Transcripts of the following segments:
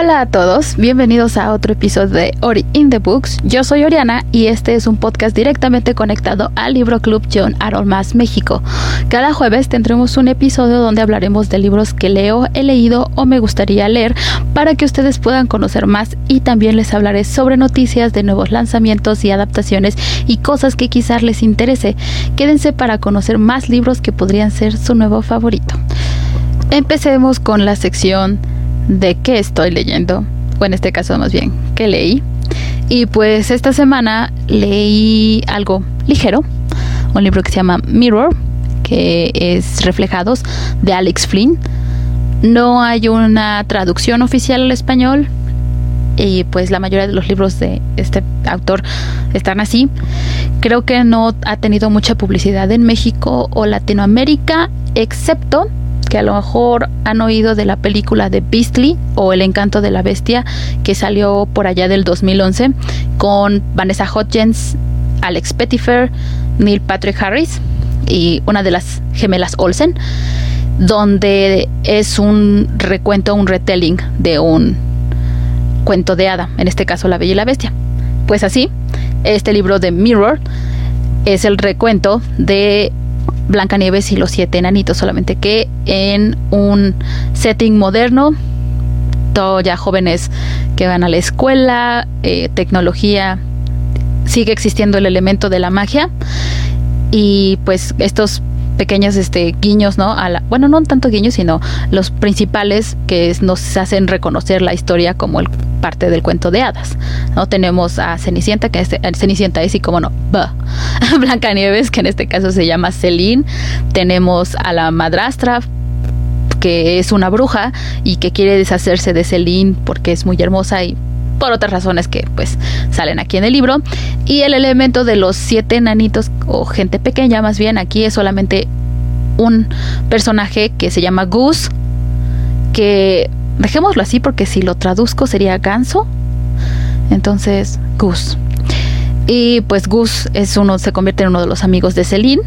Hola a todos, bienvenidos a otro episodio de Ori in the Books. Yo soy Oriana y este es un podcast directamente conectado al Libro Club John Arol Más México. Cada jueves tendremos un episodio donde hablaremos de libros que leo, he leído o me gustaría leer para que ustedes puedan conocer más y también les hablaré sobre noticias de nuevos lanzamientos y adaptaciones y cosas que quizás les interese. Quédense para conocer más libros que podrían ser su nuevo favorito. Empecemos con la sección de qué estoy leyendo, o en este caso más bien, qué leí. Y pues esta semana leí algo ligero, un libro que se llama Mirror, que es Reflejados, de Alex Flynn. No hay una traducción oficial al español, y pues la mayoría de los libros de este autor están así. Creo que no ha tenido mucha publicidad en México o Latinoamérica, excepto que a lo mejor han oído de la película de Beastly o El encanto de la bestia que salió por allá del 2011 con Vanessa Hudgens, Alex Pettifer, Neil Patrick Harris y una de las gemelas Olsen, donde es un recuento, un retelling de un cuento de hada, en este caso La Bella y la Bestia. Pues así, este libro de Mirror es el recuento de Blancanieves y los siete enanitos, solamente que en un setting moderno, todo ya jóvenes que van a la escuela, eh, tecnología, sigue existiendo el elemento de la magia. Y pues estos pequeños este guiños, ¿no? A la, bueno, no tanto guiños, sino los principales que nos hacen reconocer la historia como parte del cuento de hadas. ¿no? Tenemos a Cenicienta, que es, Cenicienta es y como no, Blancanieves, que en este caso se llama Celine. Tenemos a la madrastra, que es una bruja y que quiere deshacerse de Celine porque es muy hermosa y por otras razones que pues salen aquí en el libro. Y el elemento de los siete enanitos o gente pequeña más bien aquí es solamente un personaje que se llama Goose, que dejémoslo así porque si lo traduzco sería ganso. Entonces, Gus. Y pues Gus es uno, se convierte en uno de los amigos de Celine.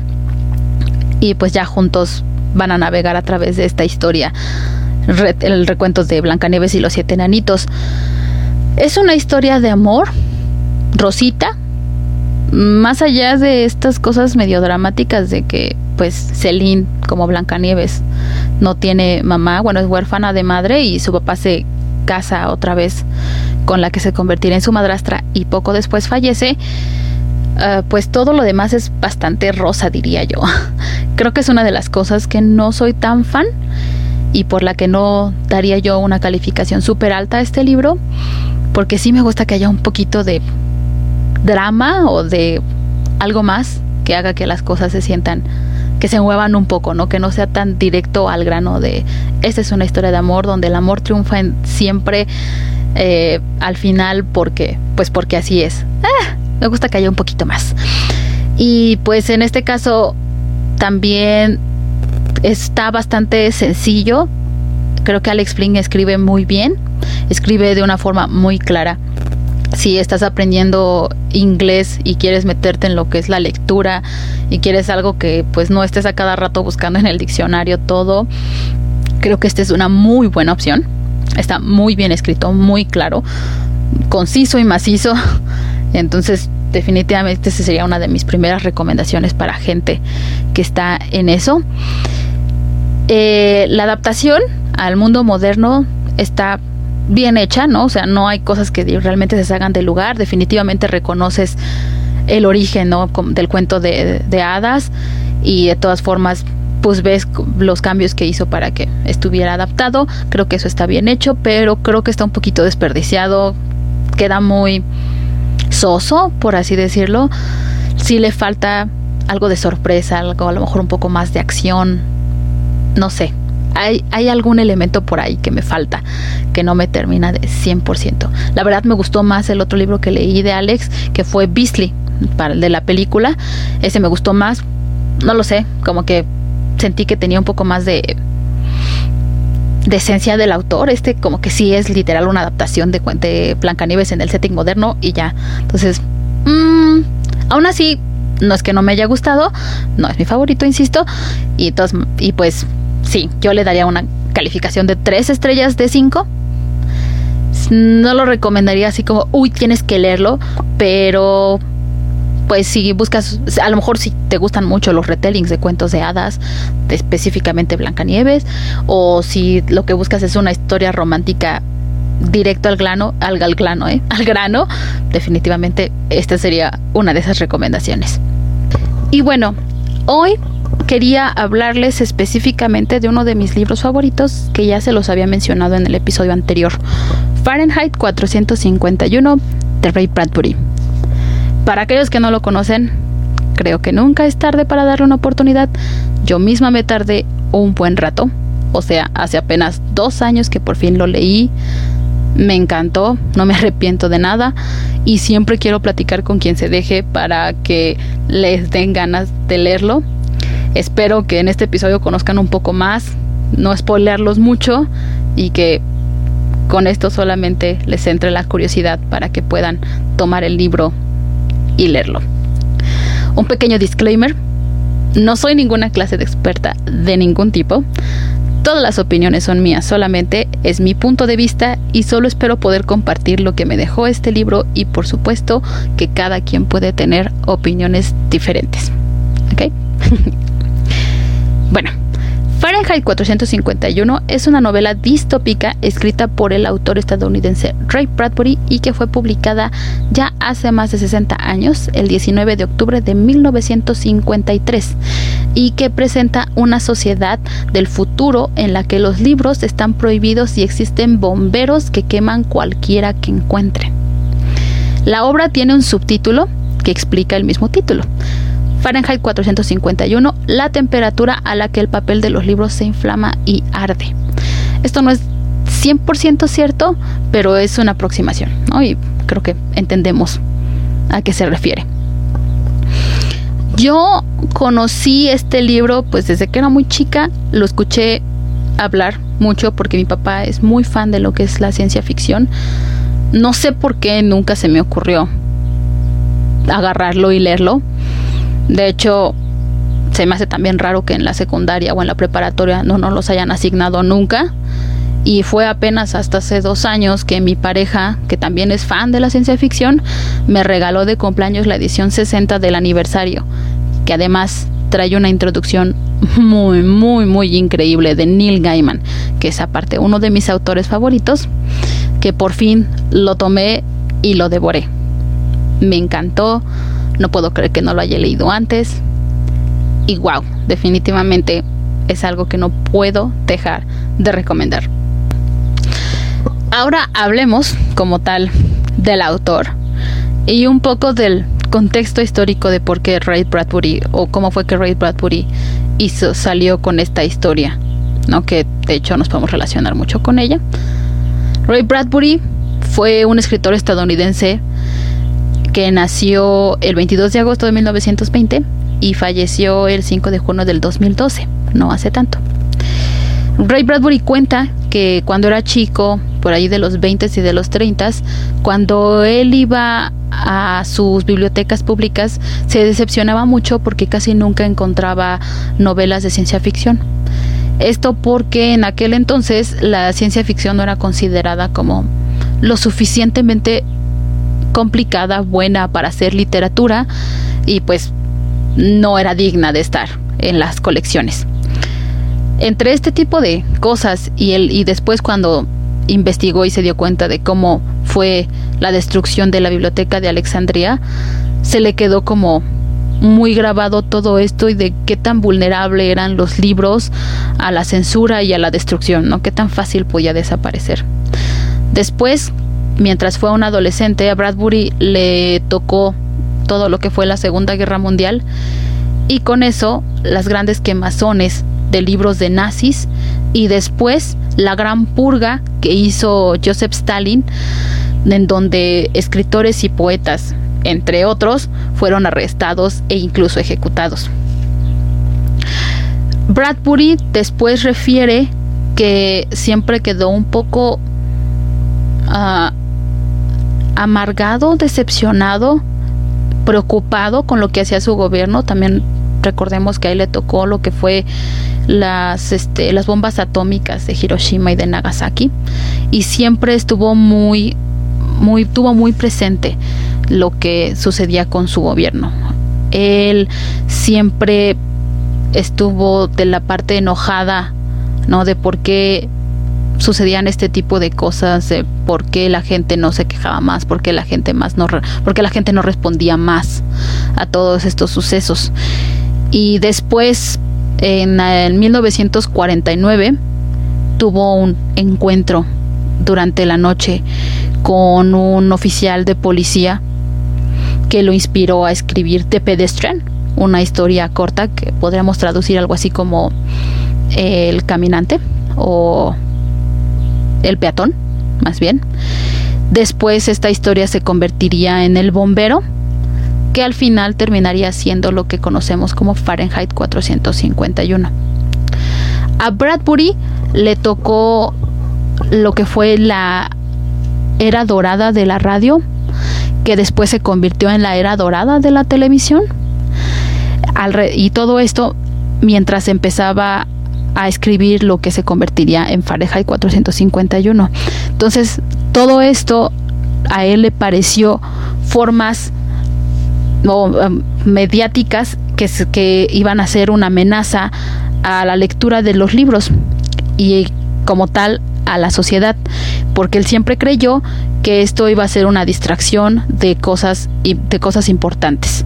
Y pues ya juntos van a navegar a través de esta historia. el recuento de Blancanieves y los siete enanitos. Es una historia de amor, Rosita, más allá de estas cosas medio dramáticas de que pues Celine como Blancanieves no tiene mamá, bueno, es huérfana de madre y su papá se casa otra vez con la que se convertirá en su madrastra y poco después fallece, eh, pues todo lo demás es bastante rosa, diría yo. Creo que es una de las cosas que no soy tan fan y por la que no daría yo una calificación súper alta a este libro, porque sí me gusta que haya un poquito de drama o de algo más que haga que las cosas se sientan que se muevan un poco, ¿no? Que no sea tan directo al grano de esta es una historia de amor donde el amor triunfa en, siempre eh, al final porque pues porque así es. Ah, me gusta que haya un poquito más. Y pues en este caso también está bastante sencillo. Creo que Alex Flynn escribe muy bien, escribe de una forma muy clara si estás aprendiendo inglés y quieres meterte en lo que es la lectura y quieres algo que pues no estés a cada rato buscando en el diccionario todo, creo que esta es una muy buena opción. Está muy bien escrito, muy claro, conciso y macizo. Entonces, definitivamente esa sería una de mis primeras recomendaciones para gente que está en eso. Eh, la adaptación al mundo moderno está bien hecha, ¿no? O sea, no hay cosas que realmente se salgan del lugar. Definitivamente reconoces el origen, ¿no? Del cuento de, de hadas y de todas formas pues ves los cambios que hizo para que estuviera adaptado. Creo que eso está bien hecho, pero creo que está un poquito desperdiciado. Queda muy soso, por así decirlo. Sí le falta algo de sorpresa, algo a lo mejor un poco más de acción. No sé, hay, algún elemento por ahí que me falta, que no me termina de 100%. La verdad me gustó más el otro libro que leí de Alex, que fue Beastly, para de la película. Ese me gustó más, no lo sé, como que sentí que tenía un poco más de de esencia del autor. Este como que sí es literal una adaptación de, de Blancanieves en el setting moderno y ya. Entonces, mmm, aún así, no es que no me haya gustado, no es mi favorito, insisto. Y, entonces, y pues sí, yo le daría una calificación de 3 estrellas de 5. no lo recomendaría así como, uy, tienes que leerlo, pero pues si buscas, a lo mejor si te gustan mucho los retellings de cuentos de hadas, específicamente Blancanieves, o si lo que buscas es una historia romántica directo al grano, al, al ¿eh? al grano, definitivamente esta sería una de esas recomendaciones. Y bueno, hoy quería hablarles específicamente de uno de mis libros favoritos que ya se los había mencionado en el episodio anterior, Fahrenheit 451 de Ray Bradbury. Para aquellos que no lo conocen, creo que nunca es tarde para darle una oportunidad. Yo misma me tardé un buen rato, o sea, hace apenas dos años que por fin lo leí. Me encantó, no me arrepiento de nada y siempre quiero platicar con quien se deje para que les den ganas de leerlo. Espero que en este episodio conozcan un poco más, no spoilearlos mucho y que con esto solamente les entre la curiosidad para que puedan tomar el libro y leerlo. Un pequeño disclaimer, no soy ninguna clase de experta de ningún tipo. Todas las opiniones son mías, solamente es mi punto de vista y solo espero poder compartir lo que me dejó este libro y por supuesto que cada quien puede tener opiniones diferentes. ¿Ok? bueno, Fahrenheit 451 es una novela distópica escrita por el autor estadounidense Ray Bradbury y que fue publicada ya hace más de 60 años, el 19 de octubre de 1953, y que presenta una sociedad del futuro en la que los libros están prohibidos y existen bomberos que queman cualquiera que encuentren. La obra tiene un subtítulo que explica el mismo título. Fahrenheit 451, la temperatura a la que el papel de los libros se inflama y arde. Esto no es 100% cierto, pero es una aproximación, ¿no? Y creo que entendemos a qué se refiere. Yo conocí este libro pues desde que era muy chica, lo escuché hablar mucho porque mi papá es muy fan de lo que es la ciencia ficción. No sé por qué nunca se me ocurrió agarrarlo y leerlo. De hecho, se me hace también raro que en la secundaria o en la preparatoria no nos los hayan asignado nunca. Y fue apenas hasta hace dos años que mi pareja, que también es fan de la ciencia ficción, me regaló de cumpleaños la edición 60 del aniversario, que además trae una introducción muy, muy, muy increíble de Neil Gaiman, que es aparte uno de mis autores favoritos, que por fin lo tomé y lo devoré. Me encantó, no puedo creer que no lo haya leído antes. Y wow, definitivamente es algo que no puedo dejar de recomendar. Ahora hablemos como tal del autor y un poco del contexto histórico de por qué Ray Bradbury o cómo fue que Ray Bradbury hizo, salió con esta historia, ¿no? que de hecho nos podemos relacionar mucho con ella. Ray Bradbury fue un escritor estadounidense que nació el 22 de agosto de 1920 y falleció el 5 de junio del 2012, no hace tanto. Ray Bradbury cuenta que cuando era chico, por ahí de los 20 y de los 30, cuando él iba a sus bibliotecas públicas, se decepcionaba mucho porque casi nunca encontraba novelas de ciencia ficción. Esto porque en aquel entonces la ciencia ficción no era considerada como lo suficientemente complicada, buena para hacer literatura y pues no era digna de estar en las colecciones. Entre este tipo de cosas y, él, y después cuando investigó y se dio cuenta de cómo fue la destrucción de la biblioteca de Alexandria, se le quedó como muy grabado todo esto y de qué tan vulnerable eran los libros a la censura y a la destrucción, ¿no? Qué tan fácil podía desaparecer. Después, mientras fue un adolescente, a Bradbury le tocó todo lo que fue la Segunda Guerra Mundial y con eso las grandes quemazones de libros de nazis y después la gran purga que hizo Joseph Stalin en donde escritores y poetas, entre otros, fueron arrestados e incluso ejecutados. Bradbury después refiere que siempre quedó un poco uh, amargado, decepcionado, preocupado con lo que hacía su gobierno, también recordemos que ahí le tocó lo que fue las, este, las bombas atómicas de Hiroshima y de Nagasaki y siempre estuvo muy, muy, tuvo muy presente lo que sucedía con su gobierno. Él siempre estuvo de la parte enojada, ¿no? De por qué sucedían este tipo de cosas, por qué la gente no se quejaba más, por qué la gente más no, por la gente no respondía más a todos estos sucesos. Y después, en, en 1949, tuvo un encuentro durante la noche con un oficial de policía que lo inspiró a escribir The Pedestrian, una historia corta que podríamos traducir algo así como El caminante o El peatón, más bien. Después esta historia se convertiría en El bombero, que al final terminaría siendo lo que conocemos como Fahrenheit 451. A Bradbury le tocó lo que fue la era dorada de la radio, que después se convirtió en la era dorada de la televisión. y todo esto mientras empezaba a escribir lo que se convertiría en Fahrenheit 451. Entonces, todo esto a él le pareció formas um, mediáticas que, que iban a ser una amenaza a la lectura de los libros y como tal a la sociedad, porque él siempre creyó que esto iba a ser una distracción de cosas de cosas importantes.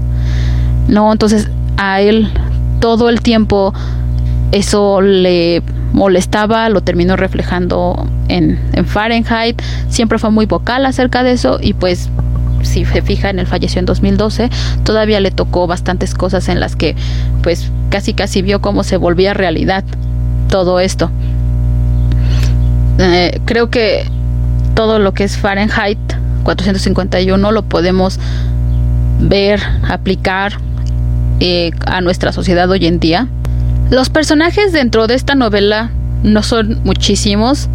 No, entonces a él todo el tiempo eso le molestaba, lo terminó reflejando en, en, Fahrenheit, siempre fue muy vocal acerca de eso y pues si se fija en el falleció en 2012, todavía le tocó bastantes cosas en las que pues casi casi vio cómo se volvía realidad todo esto. Eh, creo que todo lo que es Fahrenheit 451 lo podemos ver, aplicar eh, a nuestra sociedad hoy en día. Los personajes dentro de esta novela no son muchísimos.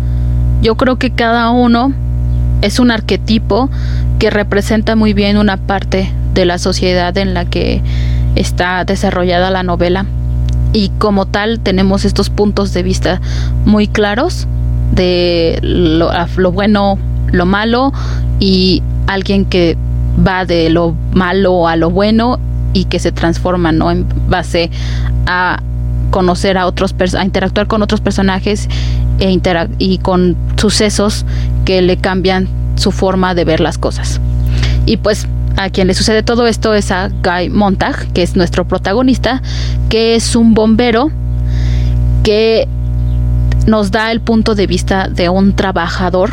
Yo creo que cada uno es un arquetipo que representa muy bien una parte de la sociedad en la que está desarrollada la novela. Y como tal tenemos estos puntos de vista muy claros de lo, bueno, lo malo y alguien que va de lo malo a lo bueno y que se transforma, ¿no? En base a conocer a otros, a interactuar con otros personajes e y con sucesos que le cambian su forma de ver las cosas. Y pues a quien le sucede todo esto es a Guy Montag, que es nuestro protagonista, que es un bombero que nos da el punto de vista de un trabajador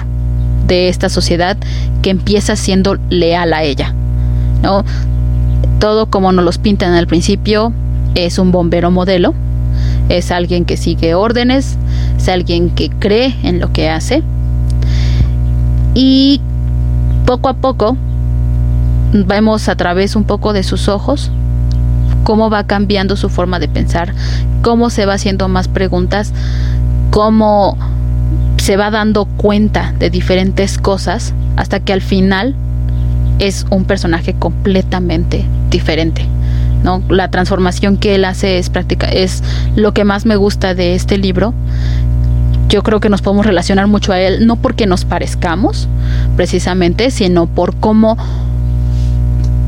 de esta sociedad que empieza siendo leal a ella. ¿no? Todo como nos los pintan al principio, es un bombero modelo, es alguien que sigue órdenes, es alguien que cree en lo que hace y poco a poco vemos a través un poco de sus ojos cómo va cambiando su forma de pensar, cómo se va haciendo más preguntas, cómo se va dando cuenta de diferentes cosas hasta que al final es un personaje completamente diferente. ¿No? La transformación que él hace es práctica, es lo que más me gusta de este libro. Yo creo que nos podemos relacionar mucho a él, no porque nos parezcamos precisamente, sino por cómo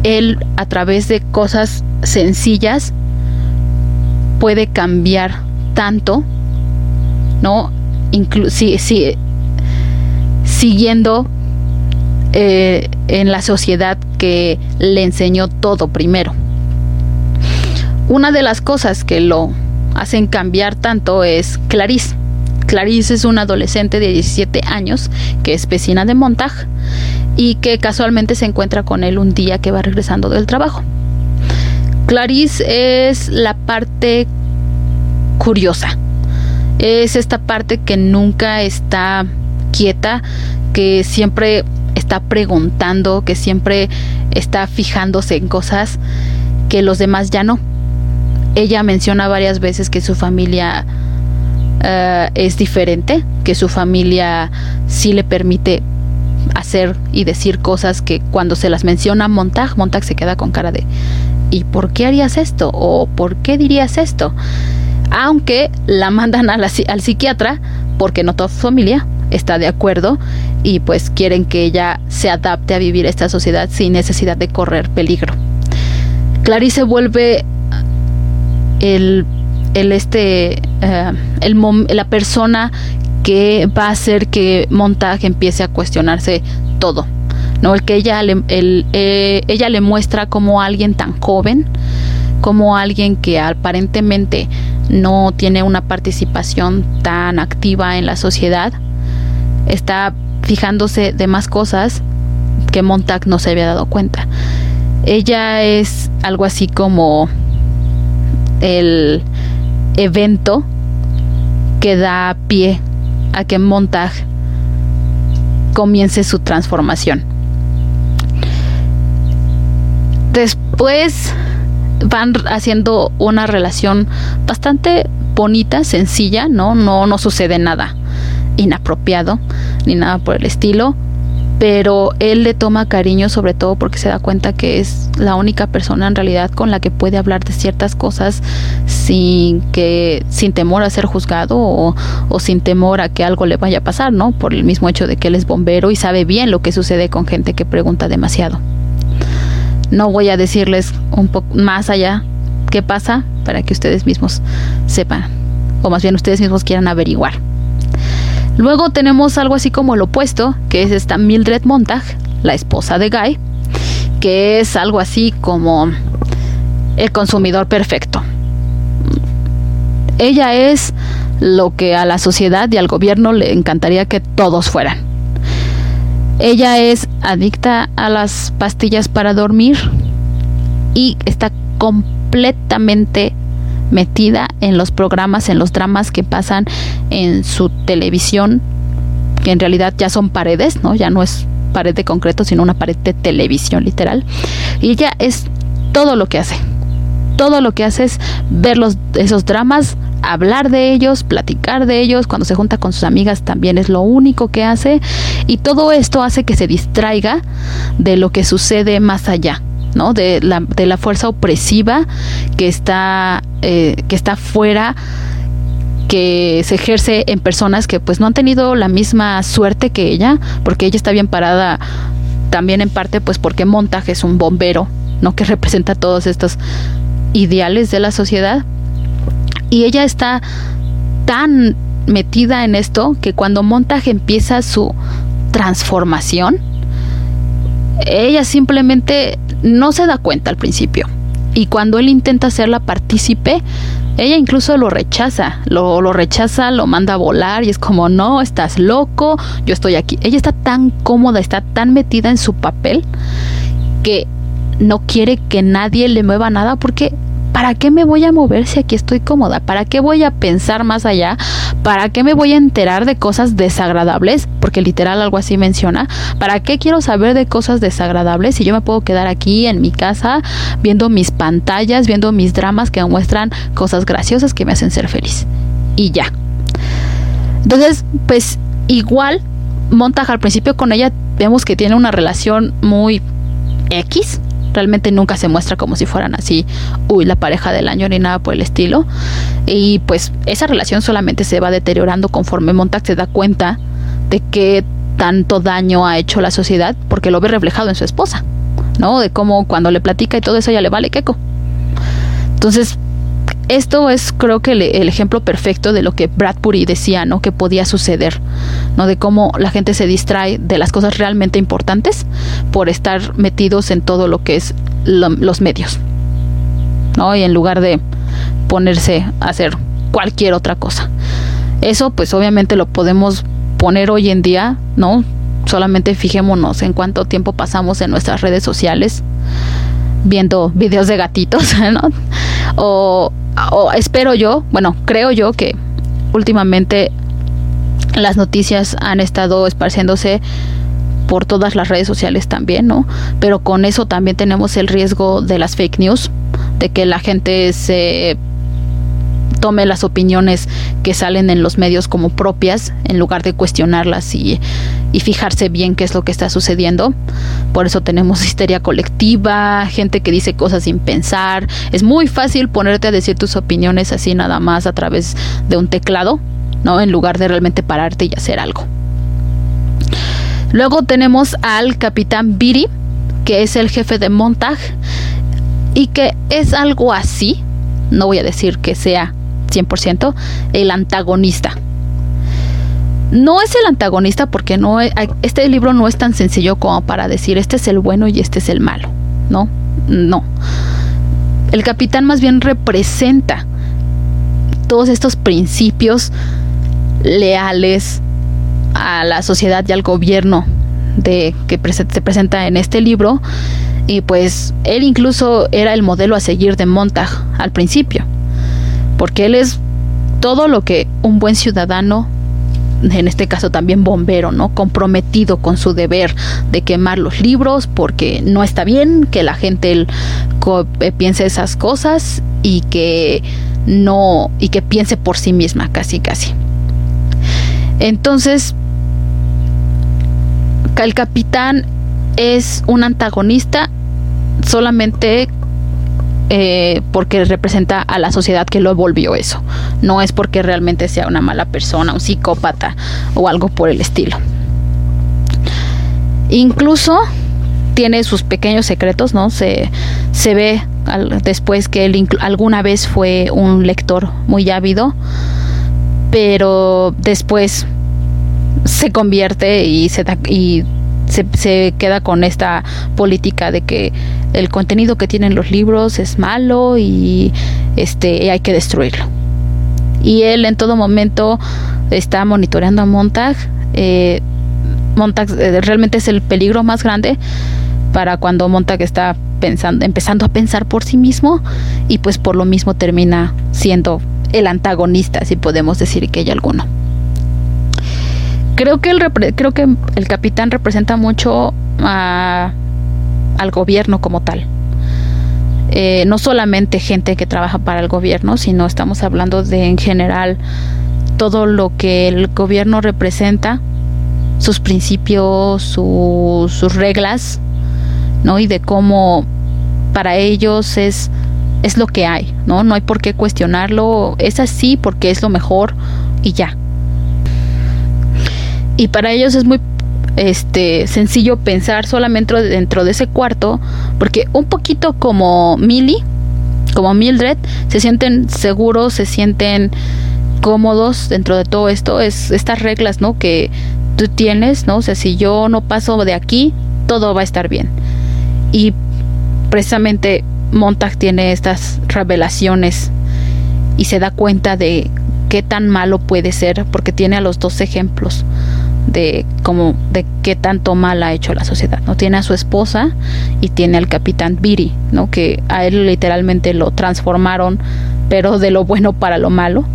él a través de cosas sencillas puede cambiar tanto ¿no? siguiendo eh, en la sociedad que le enseñó todo primero. Una de las cosas que lo hacen cambiar tanto es Clarice. Clarice es una adolescente de 17 años que es vecina de Montag y que casualmente se encuentra con él un día que va regresando del trabajo. Clarice es la parte curiosa, es esta parte que nunca está quieta, que siempre está preguntando, que siempre está fijándose en cosas que los demás ya no. Ella menciona varias veces que su familia eh, es diferente, que su familia sí le permite hacer y decir cosas que cuando se las menciona Montag, Montag se queda con cara de ¿y por qué harías esto? ¿O por qué dirías esto? Aunque la mandan al psiquiatra porque no toda su familia está de acuerdo y pues quieren que ella se adapte a vivir esta sociedad sin necesidad de correr peligro. Clarice vuelve el, el este eh, el, la persona que va a hacer que Montague empiece a cuestionarse todo. ¿no? El que ella le, el, eh, ella le muestra como alguien tan joven, como alguien que aparentemente no tiene una participación tan activa en la sociedad, está fijándose de más cosas que Montag no se había dado cuenta. Ella es algo así como el evento que da pie a que Montag comience su transformación. Después van haciendo una relación bastante bonita, sencilla, ¿no? No, no sucede nada inapropiado ni nada por el estilo pero él le toma cariño sobre todo porque se da cuenta que es la única persona en realidad con la que puede hablar de ciertas cosas sin que sin temor a ser juzgado o, o, sin temor a que algo le vaya a pasar, ¿no? Por el mismo hecho de que él es bombero y sabe bien lo que sucede con gente que pregunta demasiado. No voy a decirles un poco más allá qué pasa para que ustedes mismos sepan o más bien ustedes mismos quieran averiguar. Luego tenemos algo así como el opuesto, que es esta Mildred Montag, la esposa de Guy, que es algo así como el consumidor perfecto. Ella es lo que a la sociedad y al gobierno le encantaría que todos fueran. Ella es adicta a las pastillas para dormir y está completamente metida en los programas, en los dramas que pasan en su televisión, que en realidad ya son paredes, ¿no? Ya no es pared de concreto, sino una pared de televisión literal. Y ella es todo lo que hace. Todo lo que hace es ver los, esos dramas, hablar de ellos, platicar de ellos, cuando se junta con sus amigas también es lo único que hace y todo esto hace que se distraiga de lo que sucede más allá, ¿no? De la, de la fuerza opresiva que está, eh, que está fuera que se ejerce en personas que pues no han tenido la misma suerte que ella, porque ella está bien parada también en parte pues porque Montaje es un bombero, ¿no? Que representa todos estos ideales de la sociedad. Y ella está tan metida en esto que cuando Montaje empieza su transformación, ella simplemente no se da cuenta al principio. Y cuando él intenta hacerla partícipe, ella incluso lo rechaza, lo, lo, rechaza, lo manda a volar y es como, no, estás loco, yo estoy aquí. Ella está tan cómoda, está tan metida en su papel que no quiere que nadie le mueva nada porque ¿para qué me voy a mover si aquí estoy cómoda? ¿Para qué voy a pensar más allá? ¿Para qué me voy a enterar de cosas desagradables? Porque literal algo así menciona. ¿Para qué quiero saber de cosas desagradables si yo me puedo quedar aquí en mi casa viendo mis pantallas, viendo mis dramas que muestran cosas graciosas que me hacen ser feliz? Y ya. Entonces, pues igual Montag al principio con ella vemos que tiene una relación muy X, realmente nunca se muestra como si fueran así, uy, la pareja del año ni nada por el estilo. Y pues esa relación solamente se va deteriorando conforme Montag se da cuenta de que tanto daño ha hecho la sociedad porque lo ve reflejado en su esposa, ¿no? De cómo cuando le platica y todo eso ya le vale queco. Entonces, esto es creo que el, ejemplo perfecto de lo que Bradbury decía, ¿no? Que podía suceder, ¿no? De cómo la gente se distrae de las cosas realmente importantes por estar metidos en todo lo que es los medios, ¿no? Y en lugar de ponerse a hacer cualquier otra cosa. Eso pues obviamente lo podemos poner hoy en día, ¿no? Solamente fijémonos en cuánto tiempo pasamos en nuestras redes sociales viendo videos de gatitos, ¿no? O o espero yo, bueno, creo yo que últimamente las noticias han estado esparciéndose por todas las redes sociales también, ¿no? Pero con eso también tenemos el riesgo de las fake news, de que la gente se tome las opiniones que salen en los medios como propias en lugar de cuestionarlas y, y, fijarse bien qué es lo que está sucediendo. Por eso tenemos histeria colectiva, gente que dice cosas sin pensar. Es muy fácil ponerte a decir tus opiniones así nada más a través de un teclado, ¿no? En lugar de realmente pararte y hacer algo. Luego tenemos al capitán Biri, que es el jefe de Montag y que es algo así, no voy a decir que sea 100%, el antagonista. No es el antagonista porque no este libro no es tan sencillo como para decir este es el bueno y este es el malo, ¿no? No. El capitán más bien representa todos estos principios leales a la sociedad y al gobierno de que se presenta en este libro y pues él incluso era el modelo a seguir de Montag al principio, porque él es todo lo que un buen ciudadano, en este caso también bombero, ¿no? Comprometido con su deber de quemar los libros porque no está bien que la gente eh, piense esas cosas y que no y que piense por sí misma, casi casi. Entonces, el capitán es un antagonista solamente eh, porque representa a la sociedad que lo volvió eso. No es porque realmente sea una mala persona, un psicópata o algo por el estilo. Incluso tiene sus pequeños secretos, ¿no? Se, se ve después que él alguna vez fue un lector muy ávido, pero después se convierte y se da, y se, queda con esta política de que el contenido que tienen los libros es malo y este hay que destruirlo. Y él en todo momento está monitoreando a Montag. Eh, Montag eh, realmente es el peligro más grande para cuando Montag está pensando, empezando a pensar por sí mismo y pues por lo mismo termina siendo el antagonista, si podemos decir que hay alguno creo que el creo que el capitán representa mucho a, al gobierno como tal. Eh, no solamente gente que trabaja para el gobierno, sino estamos hablando de en general todo lo que el gobierno representa, sus principios, sus reglas, ¿no? Y de cómo para ellos es, es lo que hay, ¿no? No hay por qué cuestionarlo, es así porque es lo mejor y ya y para ellos es muy este sencillo pensar solamente dentro de ese cuarto porque un poquito como Millie como Mildred se sienten seguros se sienten cómodos dentro de todo esto. Es estas reglas no que tú tienes no o sea si yo no paso de aquí todo va a estar bien. Y precisamente Montag tiene estas revelaciones y se da cuenta de qué tan malo puede ser porque tiene a los dos ejemplos de como de qué tanto mal ha hecho la sociedad. No tiene a su esposa y tiene al capitán Biri, ¿no? Que a él literalmente lo transformaron, pero de lo bueno para lo malo.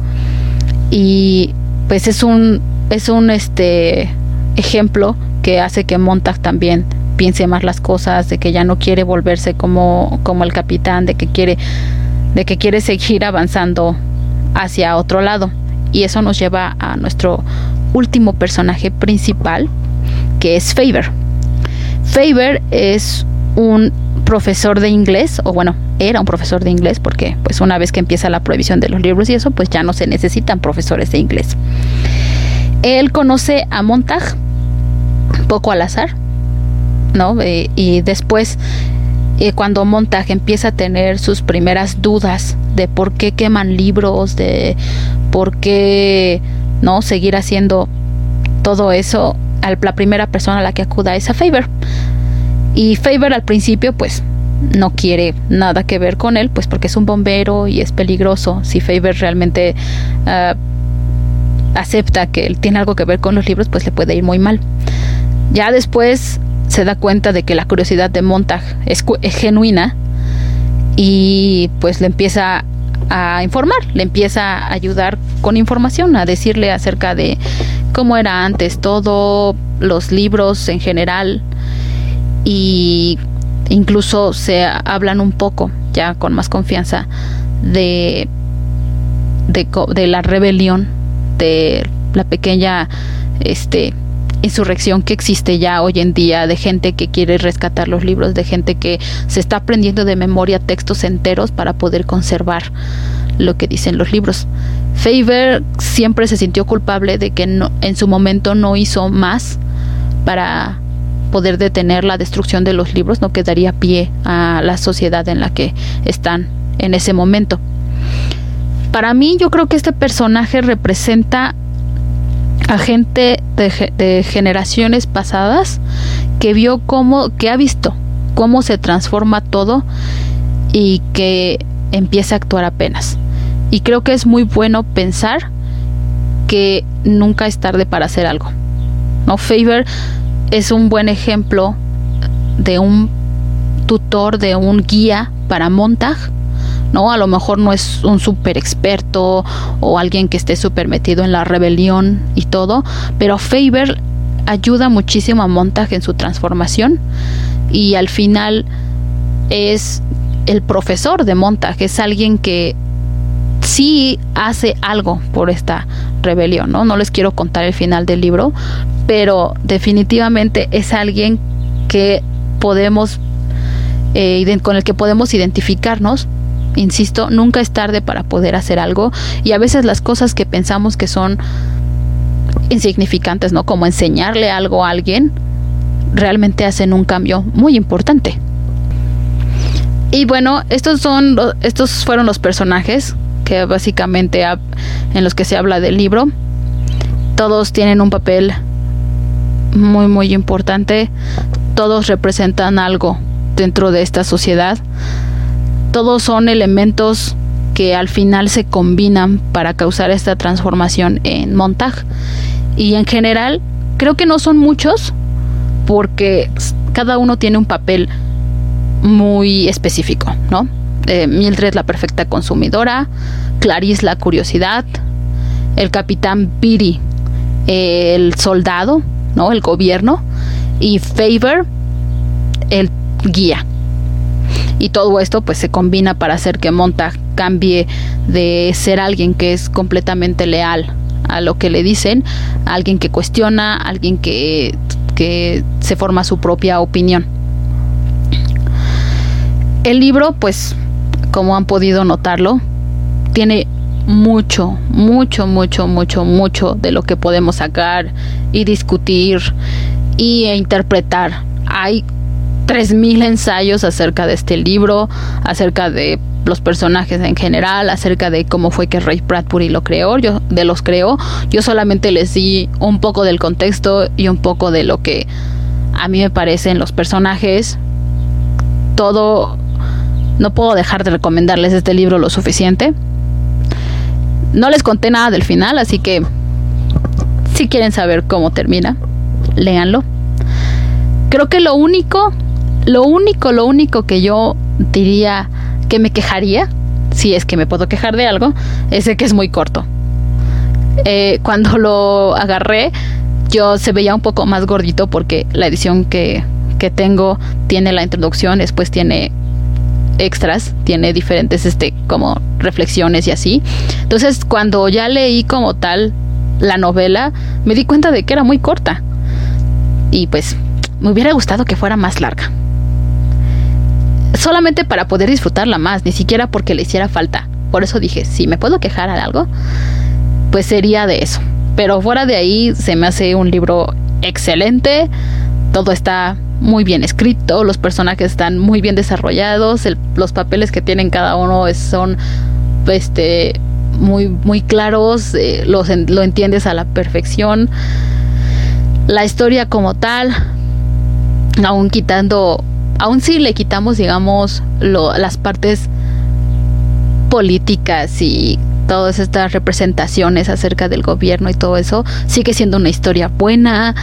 Y pues es un es un este ejemplo que hace que Montag también piense más las cosas, de que ya no quiere volverse como como el capitán, de que quiere de que quiere seguir avanzando hacia otro lado. Y eso nos lleva a nuestro último personaje principal, que es Faber. Faber es un profesor de inglés, o bueno, era un profesor de inglés, porque pues una vez que empieza la prohibición de los libros y eso, pues ya no se necesitan profesores de inglés. Él conoce a Montag poco al azar, ¿no? Eh, y después, eh, cuando Montag empieza a tener sus primeras dudas de por qué queman libros, de por qué no seguir haciendo todo eso, la primera persona a la que acuda es a Faber. Y Faber al principio pues no quiere nada que ver con él, pues porque es un bombero y es peligroso. Si Faber realmente ah, acepta que él tiene algo que ver con los libros, pues le puede ir muy mal. Ya después se da cuenta de que la curiosidad de Montag es, es genuina y pues le empieza a informar, le empieza a ayudar con información, a decirle acerca de cómo era antes todo, los libros en general y incluso se hablan un poco ya con más confianza de de, de la rebelión, de la pequeña este, insurrección que existe ya hoy en día de gente que quiere rescatar los libros, de gente que se está aprendiendo de memoria textos enteros para poder conservar lo que dicen los libros. Faber siempre se sintió culpable de que en su momento no hizo más para poder detener la destrucción de los libros, no quedaría pie a la sociedad en la que están en ese momento. Para mí yo creo que este personaje representa a gente de, generaciones pasadas que vio cómo, que ha visto cómo se transforma todo y que empieza a actuar apenas. Y creo que es muy bueno pensar que nunca es tarde para hacer algo. ¿no? Faber es un buen ejemplo de un tutor, de un guía para Montag ¿no? A lo mejor no es un súper experto o alguien que esté súper metido en la rebelión y todo, pero Faber ayuda muchísimo a Montag en su transformación y al final es el profesor de Montag, es alguien que sí hace algo por esta rebelión, ¿no? No les quiero contar el final del libro, pero definitivamente es alguien que podemos eh, con el que podemos identificarnos insisto, nunca es tarde para poder hacer algo y a veces las cosas que pensamos que son insignificantes, ¿no? Como enseñarle algo a alguien, realmente hacen un cambio muy importante. Y bueno, estos son estos fueron los personajes que básicamente en los que se habla del libro. Todos tienen un papel muy muy importante. Todos representan algo dentro de esta sociedad todos son elementos que al final se combinan para causar esta transformación en montaje. Y en general, creo que no son muchos, porque cada uno tiene un papel muy específico, ¿no? Eh, Mildred la perfecta consumidora, Clarice la curiosidad, el capitán Piri el soldado, ¿no? El gobierno y Favor el guía. Y todo esto pues se combina para hacer que Montag cambie de ser alguien que es completamente leal a lo que le dicen, a alguien que cuestiona, a alguien que, que se forma su propia opinión. El libro, pues, como han podido notarlo, tiene mucho, mucho, mucho, mucho, mucho de lo que podemos sacar y discutir y e interpretar. Hay 3.000 ensayos acerca de este libro, acerca de los personajes en general, acerca de cómo fue que Ray Bradbury lo creó, yo de los creó. Yo solamente les di un poco del contexto y un poco de lo que a mí me parecen los personajes. Todo no puedo dejar de recomendarles este libro lo suficiente. No les conté nada del final, así que si quieren saber cómo termina, léanlo. Creo que lo único lo único, lo único que yo diría que me quejaría, si es que me puedo quejar de algo, es de que es muy corto. Eh, cuando lo agarré, yo se veía un poco más gordito porque la edición que, que tengo tiene la introducción, después tiene extras, tiene diferentes este como reflexiones y así. Entonces, cuando ya leí como tal la novela, me di cuenta de que era muy corta. Y pues me hubiera gustado que fuera más larga solamente para poder disfrutarla más, ni siquiera porque le hiciera falta. Por eso dije, si me puedo quejar de algo, pues sería de eso. Pero fuera de ahí se me hace un libro excelente, todo está muy bien escrito, los personajes están muy bien desarrollados, los papeles que tienen cada uno son este muy muy claros, eh, lo entiendes a la perfección. La historia como tal, aún quitando aún si le quitamos, digamos, las partes políticas y todas estas representaciones acerca del gobierno y todo eso, sigue siendo una historia buena,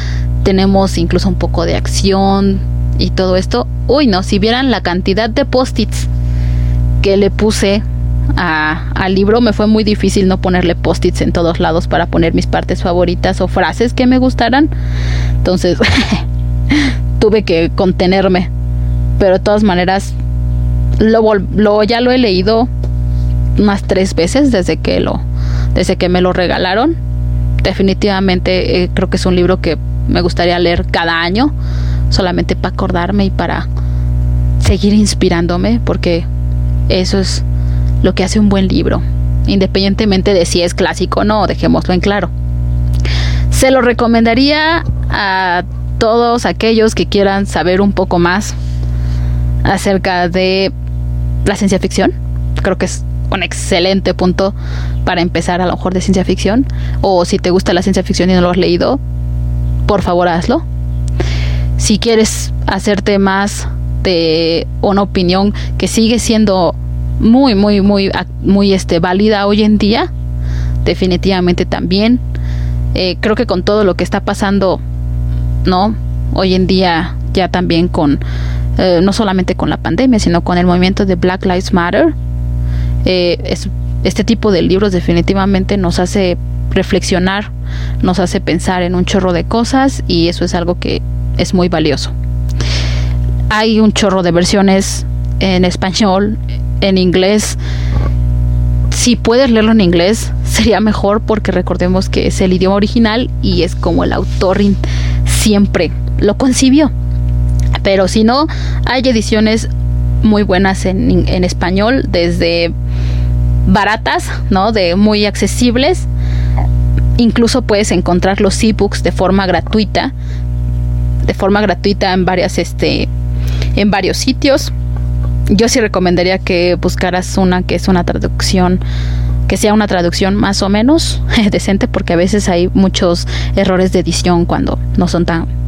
tenemos incluso un poco de acción y todo esto. Uy, no, si vieran la cantidad de post-its que le puse al libro, me fue muy difícil no ponerle post-its en todos lados para poner mis partes favoritas o frases que me gustaran. Entonces, tuve que contenerme pero de todas maneras lo, ya lo he leído unas tres veces desde que lo desde que me lo regalaron. Definitivamente eh, creo que es un libro que me gustaría leer cada año, solamente para acordarme y para seguir inspirándome, porque eso es lo que hace un buen libro, independientemente de si es clásico o no, dejémoslo en claro. Se lo recomendaría a todos aquellos que quieran saber un poco más acerca de la ciencia ficción. Creo que es un excelente punto para empezar a lo mejor de ciencia ficción. O si te gusta la ciencia ficción y no lo has leído, por favor hazlo. Si quieres hacerte más de una opinión que sigue siendo muy, muy, muy, muy este, válida hoy en día, definitivamente también. Eh, creo que con todo lo que está pasando, ¿no? Hoy en día ya también con eh, no solamente con la pandemia, sino con el movimiento de Black Lives Matter. Eh, este tipo de libros definitivamente nos hace reflexionar, nos hace pensar en un chorro de cosas y eso es algo que es muy valioso. Hay un chorro de versiones en español, en inglés. Si puedes leerlo en inglés, sería mejor porque recordemos que es el idioma original y es como el autor siempre lo concibió. Pero si no, hay ediciones muy buenas en, español, desde baratas, ¿no? De muy accesibles. Incluso puedes encontrar los ebooks de forma gratuita, de forma gratuita en varias, este, en varios sitios. Yo sí recomendaría que buscaras una que es una traducción que sea una traducción más o menos decente porque a veces hay muchos errores de edición cuando no son tan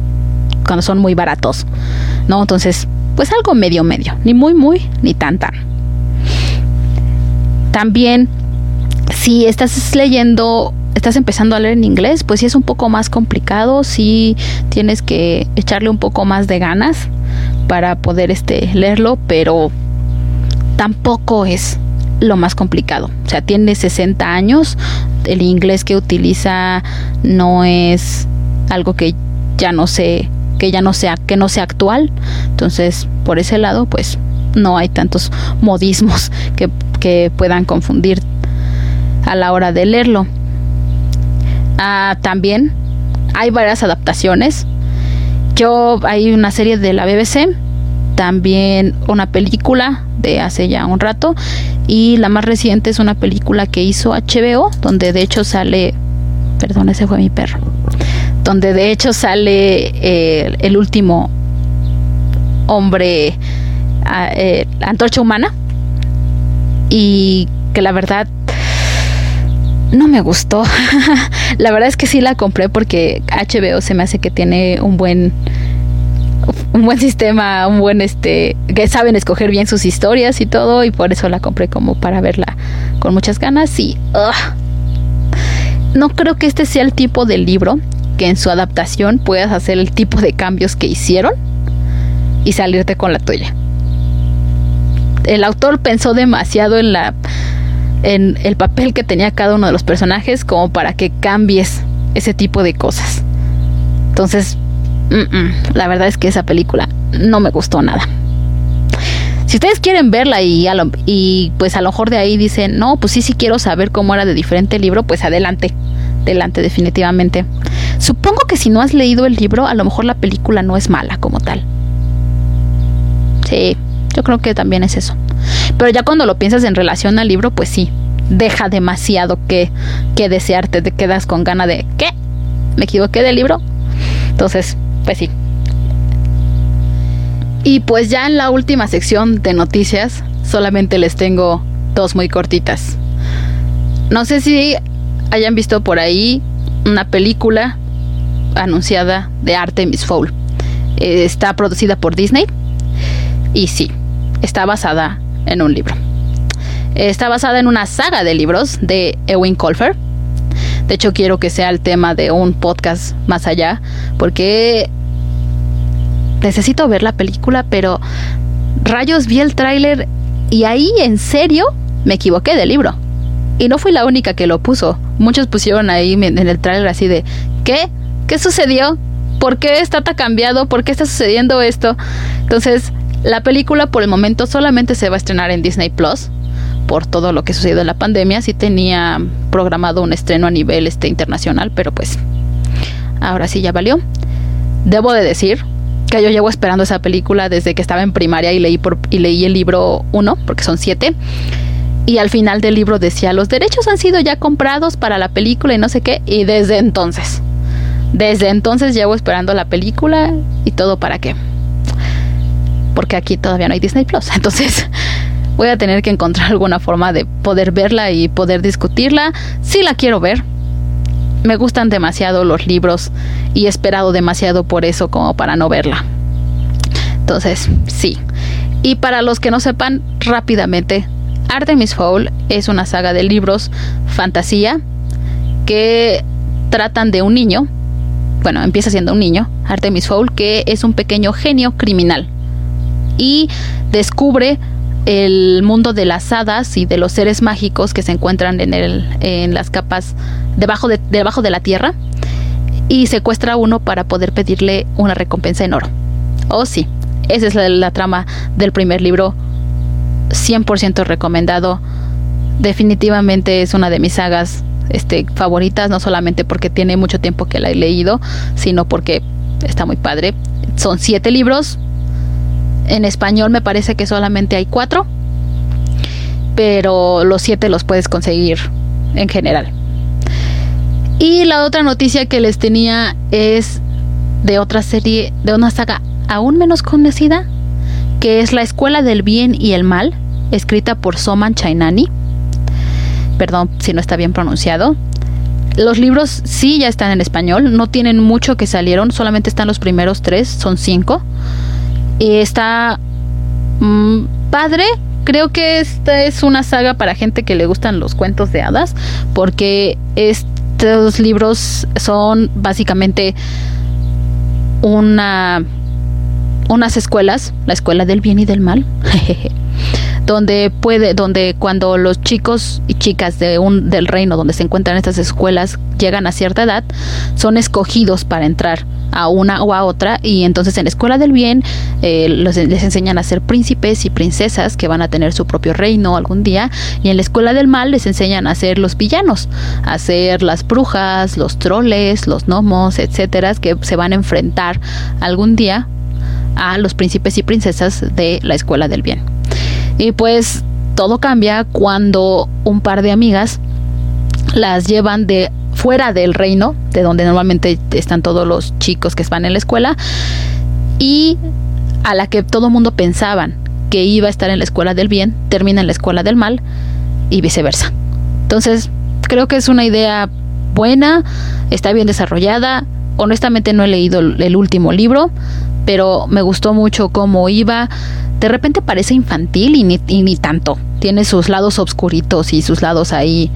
cuando son muy baratos, ¿no? Entonces, pues algo medio medio, ni muy muy ni tan tan. También si estás leyendo estás empezando a leer en inglés, pues sí es un poco más complicado, sí tienes que echarle un poco más de ganas para poder este leerlo, pero tampoco es lo más complicado. O sea, tiene 60 años, el inglés que utiliza no es algo que ya no sé que ya no sea, que no sea actual. Entonces, por ese lado, pues no hay tantos modismos que, que puedan confundir a la hora de leerlo. Ah, también hay varias adaptaciones. Yo hay una serie de la BBC, también una película de hace ya un rato y la más reciente es una película que hizo HBO donde de hecho sale, perdón, ese fue mi perro donde de hecho sale eh, el último hombre, ah, eh, antorcha humana, y que la verdad no me gustó. la verdad es que sí la compré porque HBO se me hace que tiene un buen un buen sistema, un buen este que saben escoger bien sus historias y todo y por eso la compré como para verla con muchas ganas y no creo que este sea el tipo de libro que en su adaptación puedas hacer el tipo de cambios que hicieron y salirte con la tuya. El autor pensó demasiado en la en el papel que tenía cada uno de los personajes como para que cambies ese tipo de cosas. Entonces, la verdad es que esa película no me gustó nada. Si ustedes quieren verla y, y pues a lo mejor de ahí dicen, no, pues sí, sí quiero saber cómo era de diferente libro, pues adelante, adelante definitivamente. Supongo que si no has leído el libro, a lo mejor la película no es mala como tal. Sí, yo creo que también es eso. Pero ya cuando lo piensas en relación al libro, pues sí, deja demasiado que, que desearte, te quedas con gana de ¿qué? ¿Me equivoqué del libro? Entonces, pues sí. Y pues ya en la última sección de noticias, solamente les tengo dos muy cortitas. No sé si hayan visto por ahí una película anunciada de Artemis Fowl. Eh, está producida por Disney y sí, está basada en un libro. está basada en una saga de libros de Ewin Colfer. De hecho, quiero que sea el tema de un podcast más allá, porque necesito ver la película, pero rayos vi el tráiler y ahí en serio me equivoqué del libro. Y no fui la única que lo puso. Muchos pusieron ahí en el tráiler así de, ¿qué? ¿Qué sucedió? ¿Por qué está tan cambiado? ¿Por qué está sucediendo esto? Entonces, la película por el momento solamente se va a estrenar en Disney Plus por todo lo que sucedió en la pandemia, sí tenía programado un estreno a nivel este internacional, pero pues ahora sí ya valió. Debo de decir que yo llevo esperando esa película desde que estaba en primaria y leí por, y leí el libro 1, porque son siete. Y al final del libro decía, los derechos han sido ya comprados para la película y no sé qué. Y desde entonces, desde entonces llevo esperando la película y todo para qué. Porque aquí todavía no hay Disney Plus. Entonces voy a tener que encontrar alguna forma de poder verla y poder discutirla. Si la quiero ver. Me gustan demasiado los libros y he esperado demasiado por eso como para no verla. Entonces, sí. Y para los que no sepan, rápidamente, Artemis Fowl es una saga de libros fantasía que tratan de un niño, bueno, empieza siendo un niño, Artemis Fowl, que es un pequeño genio criminal y descubre el mundo de las hadas y de los seres mágicos que se encuentran en, el, en las capas debajo de, debajo de la tierra y secuestra a uno para poder pedirle una recompensa en oro. Oh sí, esa es la, trama del primer libro, 100% recomendado. Definitivamente es una de mis sagas este, favoritas, no solamente porque tiene mucho tiempo que la he leído, sino porque está muy padre. Son siete libros, en español me parece que solamente hay cuatro, pero los siete los puedes conseguir en general. Y la otra noticia que les tenía es de otra serie, de una saga aún menos conocida, que es La Escuela del Bien y el Mal, escrita por Soman Chainani. Perdón si no está bien pronunciado. Los libros sí ya están en español, no tienen mucho que salieron, solamente están los primeros tres, son cinco. Y está mm, padre. Creo que esta es una saga para gente que le gustan los cuentos de hadas, porque estos libros son básicamente una unas escuelas, la escuela del bien y del mal, donde puede, donde cuando los chicos y chicas de un del reino donde se encuentran estas escuelas llegan a cierta edad, son escogidos para entrar a una o a otra y entonces en la escuela del bien eh, les enseñan a ser príncipes y princesas que van a tener su propio reino algún día y en la escuela del mal les enseñan a ser los villanos, a ser las brujas, los troles, los gnomos, etcétera, que se van a enfrentar algún día a los príncipes y princesas de la escuela del bien. Y pues todo cambia cuando un par de amigas las llevan de fuera del reino, de donde normalmente están todos los chicos que están en la escuela, y a la que todo mundo pensaban que iba a estar en la escuela del bien, termina en la escuela del mal y viceversa. Entonces, creo que es una idea buena, está bien desarrollada. Honestamente no he leído el último libro, pero me gustó mucho cómo iba. De repente parece infantil y ni, ni tanto. Tiene sus lados oscuritos y sus lados ahí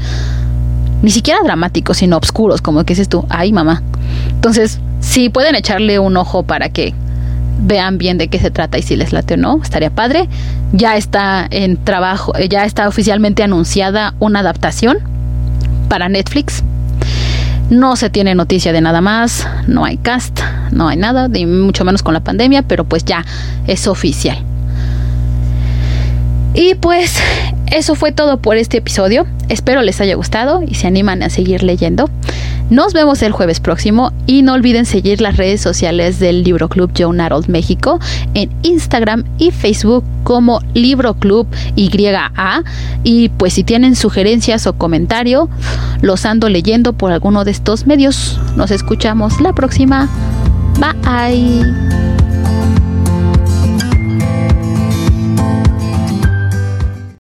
ni siquiera dramáticos, sino oscuros, como que dices tú, ay mamá. Entonces, si pueden echarle un ojo para que vean bien de qué se trata y si les late o no, estaría padre. Ya está en trabajo, eh, ya está oficialmente anunciada una adaptación para Netflix. No se tiene noticia de nada más, no hay cast, no hay nada, mucho menos con la pandemia, pero pues ya es oficial. Y pues eso fue todo por este episodio. Espero les haya gustado y se animan a seguir leyendo. Nos vemos el jueves próximo y no olviden seguir las redes sociales del Libro Club John Harold México en Instagram y Facebook como Libro Club YA. Y pues si tienen sugerencias o comentario, los ando leyendo por alguno de estos medios. Nos escuchamos la próxima. Bye.